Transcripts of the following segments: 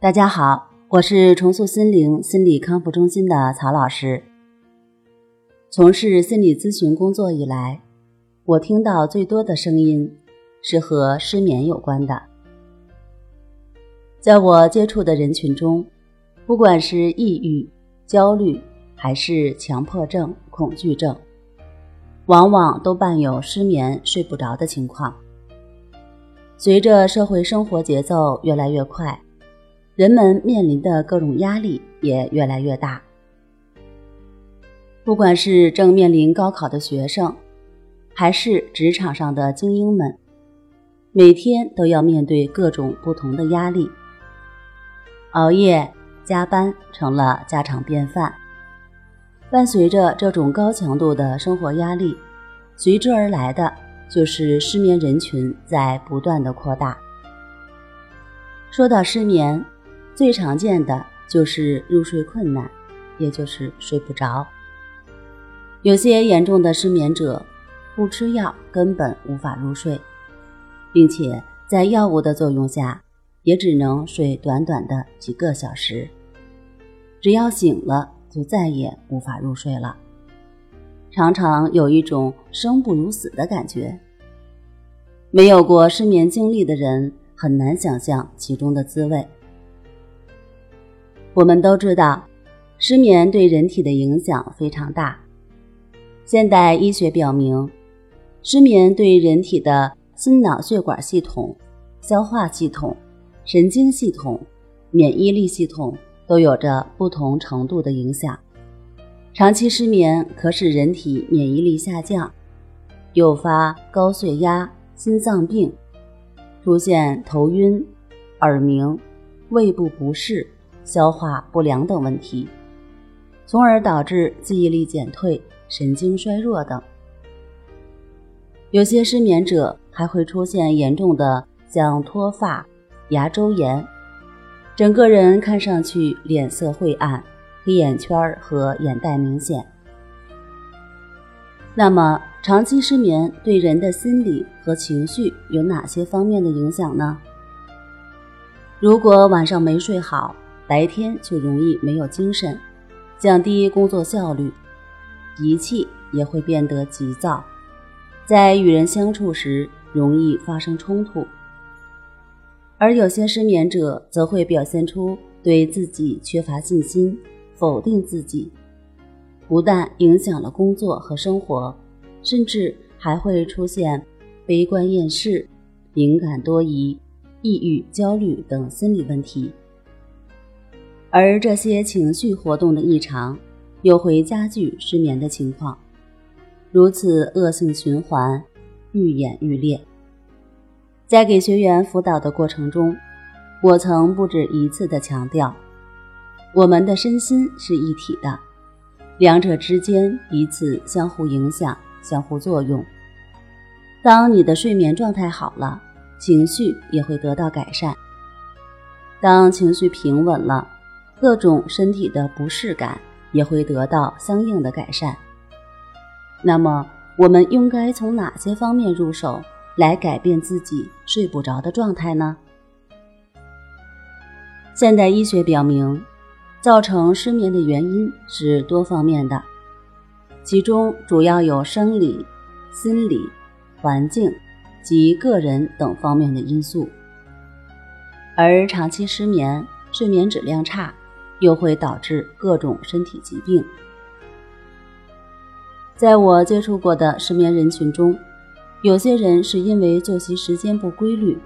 大家好，我是重塑心灵心理康复中心的曹老师。从事心理咨询工作以来，我听到最多的声音是和失眠有关的。在我接触的人群中，不管是抑郁、焦虑，还是强迫症、恐惧症，往往都伴有失眠、睡不着的情况。随着社会生活节奏越来越快，人们面临的各种压力也越来越大。不管是正面临高考的学生，还是职场上的精英们，每天都要面对各种不同的压力，熬夜、加班成了家常便饭。伴随着这种高强度的生活压力，随之而来的。就是失眠人群在不断的扩大。说到失眠，最常见的就是入睡困难，也就是睡不着。有些严重的失眠者，不吃药根本无法入睡，并且在药物的作用下，也只能睡短短的几个小时，只要醒了就再也无法入睡了。常常有一种生不如死的感觉。没有过失眠经历的人很难想象其中的滋味。我们都知道，失眠对人体的影响非常大。现代医学表明，失眠对人体的心脑血管系统、消化系统、神经系统、免疫力系统都有着不同程度的影响。长期失眠可使人体免疫力下降，诱发高血压、心脏病，出现头晕、耳鸣、胃部不适、消化不良等问题，从而导致记忆力减退、神经衰弱等。有些失眠者还会出现严重的像脱发、牙周炎，整个人看上去脸色晦暗。黑眼圈和眼袋明显。那么，长期失眠对人的心理和情绪有哪些方面的影响呢？如果晚上没睡好，白天就容易没有精神，降低工作效率，脾气也会变得急躁，在与人相处时容易发生冲突。而有些失眠者则会表现出对自己缺乏信心。否定自己，不但影响了工作和生活，甚至还会出现悲观厌世、敏感多疑、抑郁、焦虑等心理问题。而这些情绪活动的异常，又会加剧失眠的情况，如此恶性循环愈演愈烈。在给学员辅导的过程中，我曾不止一次的强调。我们的身心是一体的，两者之间彼此相互影响、相互作用。当你的睡眠状态好了，情绪也会得到改善；当情绪平稳了，各种身体的不适感也会得到相应的改善。那么，我们应该从哪些方面入手来改变自己睡不着的状态呢？现代医学表明。造成失眠的原因是多方面的，其中主要有生理、心理、环境及个人等方面的因素。而长期失眠、睡眠质量差，又会导致各种身体疾病。在我接触过的失眠人群中，有些人是因为作息时间不规律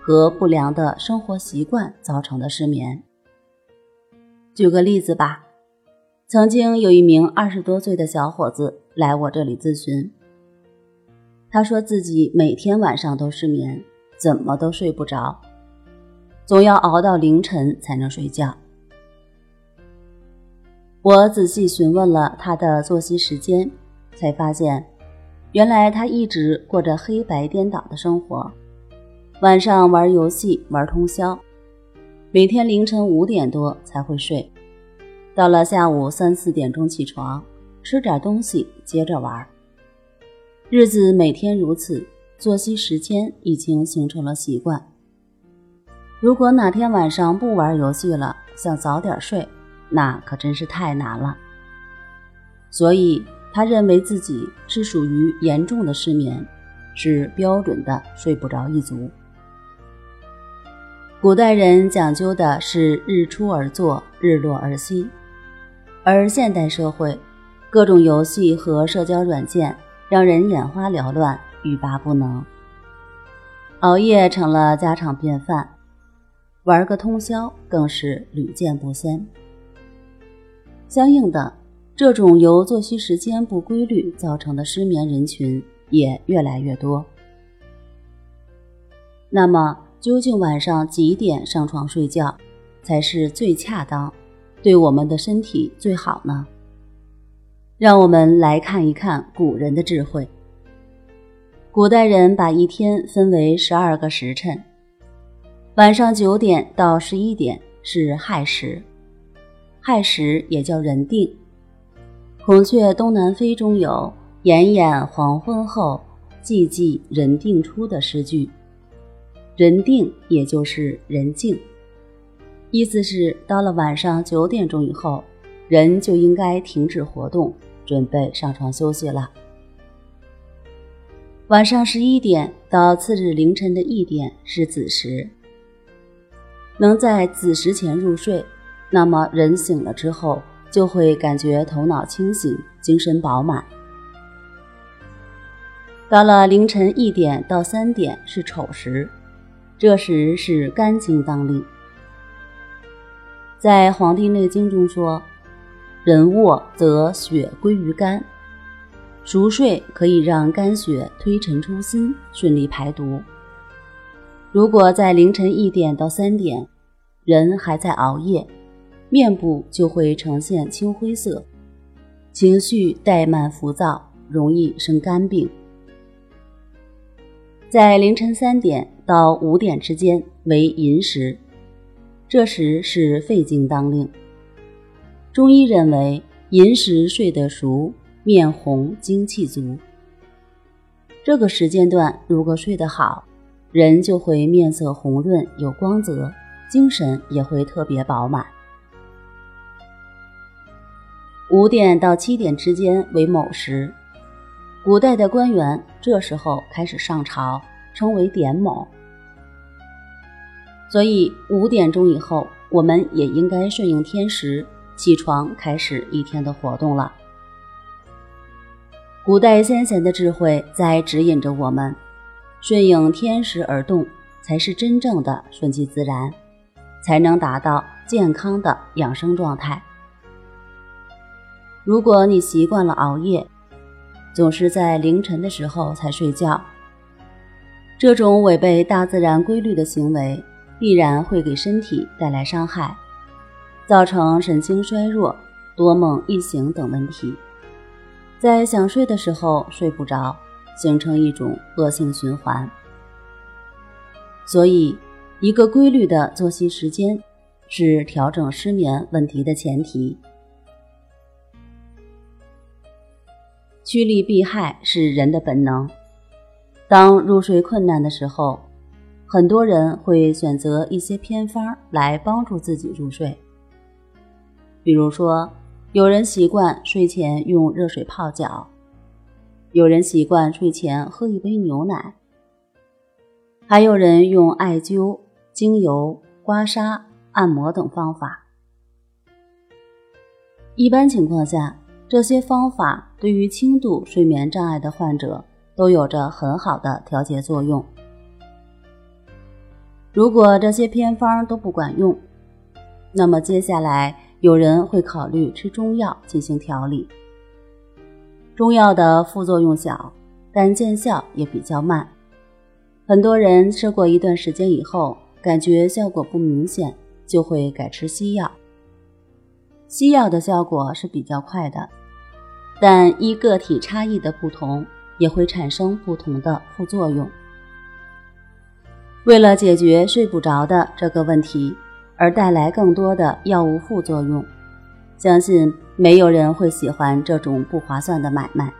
和不良的生活习惯造成的失眠。举个例子吧，曾经有一名二十多岁的小伙子来我这里咨询。他说自己每天晚上都失眠，怎么都睡不着，总要熬到凌晨才能睡觉。我仔细询问了他的作息时间，才发现，原来他一直过着黑白颠倒的生活，晚上玩游戏玩通宵。每天凌晨五点多才会睡，到了下午三四点钟起床，吃点东西接着玩。日子每天如此，作息时间已经形成了习惯。如果哪天晚上不玩游戏了，想早点睡，那可真是太难了。所以他认为自己是属于严重的失眠，是标准的睡不着一族。古代人讲究的是日出而作，日落而息，而现代社会，各种游戏和社交软件让人眼花缭乱，欲罢不能，熬夜成了家常便饭。玩个通宵更是屡见不鲜。相应的，这种由作息时间不规律造成的失眠人群也越来越多。那么，究竟晚上几点上床睡觉才是最恰当，对我们的身体最好呢？让我们来看一看古人的智慧。古代人把一天分为十二个时辰。晚上九点到十一点是亥时，亥时也叫人定。孔雀东南飞中有“炎炎黄昏后，寂寂人定出”的诗句。人定也就是人静，意思是到了晚上九点钟以后，人就应该停止活动，准备上床休息了。晚上十一点到次日凌晨的一点是子时。能在子时前入睡，那么人醒了之后就会感觉头脑清醒、精神饱满。到了凌晨一点到三点是丑时，这时是肝经当令。在《黄帝内经》中说：“人卧则血归于肝，熟睡可以让肝血推陈出新，顺利排毒。”如果在凌晨一点到三点，人还在熬夜，面部就会呈现青灰色，情绪怠慢浮躁，容易生肝病。在凌晨三点到五点之间为寅时，这时是肺经当令。中医认为，寅时睡得熟，面红，精气足。这个时间段如果睡得好，人就会面色红润，有光泽。精神也会特别饱满。五点到七点之间为卯时，古代的官员这时候开始上朝，称为点卯。所以五点钟以后，我们也应该顺应天时，起床开始一天的活动了。古代先贤的智慧在指引着我们，顺应天时而动，才是真正的顺其自然。才能达到健康的养生状态。如果你习惯了熬夜，总是在凌晨的时候才睡觉，这种违背大自然规律的行为，必然会给身体带来伤害，造成神经衰弱、多梦易醒等问题，在想睡的时候睡不着，形成一种恶性循环。所以。一个规律的作息时间是调整失眠问题的前提。趋利避害是人的本能。当入睡困难的时候，很多人会选择一些偏方来帮助自己入睡。比如说，有人习惯睡前用热水泡脚，有人习惯睡前喝一杯牛奶，还有人用艾灸。精油、刮痧、按摩等方法，一般情况下，这些方法对于轻度睡眠障碍的患者都有着很好的调节作用。如果这些偏方都不管用，那么接下来有人会考虑吃中药进行调理。中药的副作用小，但见效也比较慢。很多人吃过一段时间以后。感觉效果不明显，就会改吃西药。西药的效果是比较快的，但依个体差异的不同，也会产生不同的副作用。为了解决睡不着的这个问题，而带来更多的药物副作用，相信没有人会喜欢这种不划算的买卖。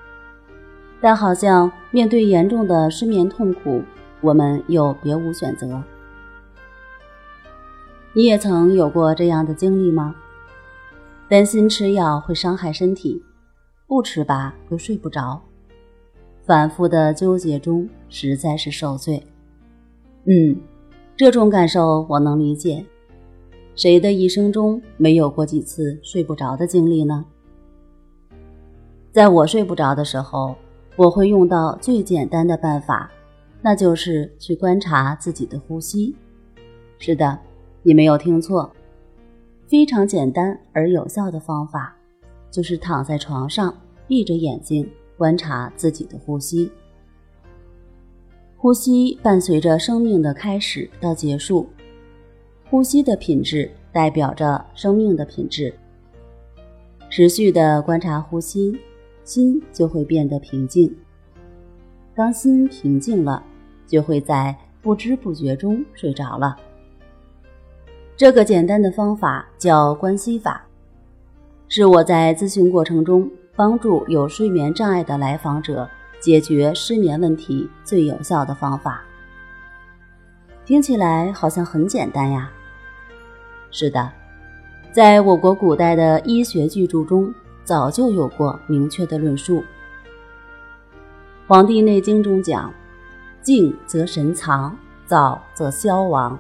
但好像面对严重的失眠痛苦，我们又别无选择。你也曾有过这样的经历吗？担心吃药会伤害身体，不吃吧又睡不着，反复的纠结中实在是受罪。嗯，这种感受我能理解。谁的一生中没有过几次睡不着的经历呢？在我睡不着的时候，我会用到最简单的办法，那就是去观察自己的呼吸。是的，你没有听错。非常简单而有效的方法，就是躺在床上，闭着眼睛观察自己的呼吸。呼吸伴随着生命的开始到结束，呼吸的品质代表着生命的品质。持续的观察呼吸，心就会变得平静。当心平静了，就会在不知不觉中睡着了。这个简单的方法叫关系法，是我在咨询过程中帮助有睡眠障碍的来访者解决失眠问题最有效的方法。听起来好像很简单呀。是的，在我国古代的医学巨著中早就有过明确的论述。《黄帝内经》中讲：“静则神藏，躁则消亡。”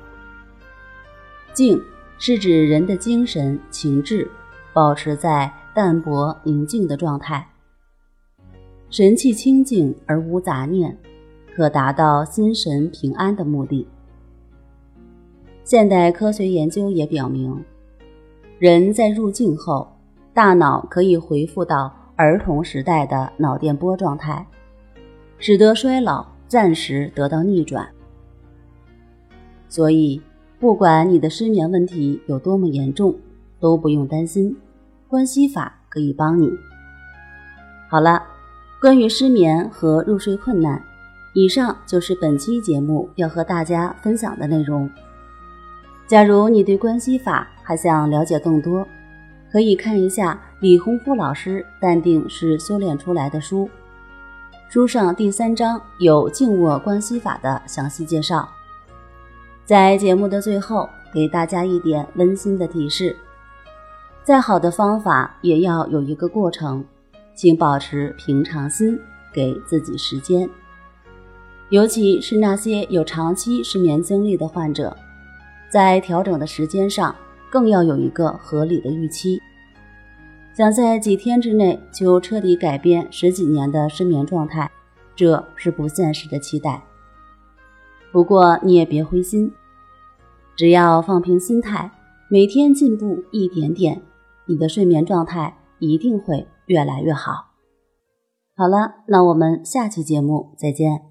静是指人的精神情志保持在淡泊宁静的状态，神气清净而无杂念，可达到心神平安的目的。现代科学研究也表明，人在入静后，大脑可以恢复到儿童时代的脑电波状态，使得衰老暂时得到逆转。所以。不管你的失眠问题有多么严重，都不用担心，关系法可以帮你。好了，关于失眠和入睡困难，以上就是本期节目要和大家分享的内容。假如你对关系法还想了解更多，可以看一下李洪福老师《淡定是修炼出来的》书，书上第三章有静卧关系法的详细介绍。在节目的最后，给大家一点温馨的提示：再好的方法也要有一个过程，请保持平常心，给自己时间。尤其是那些有长期失眠经历的患者，在调整的时间上更要有一个合理的预期。想在几天之内就彻底改变十几年的失眠状态，这是不现实的期待。不过你也别灰心。只要放平心态，每天进步一点点，你的睡眠状态一定会越来越好。好了，那我们下期节目再见。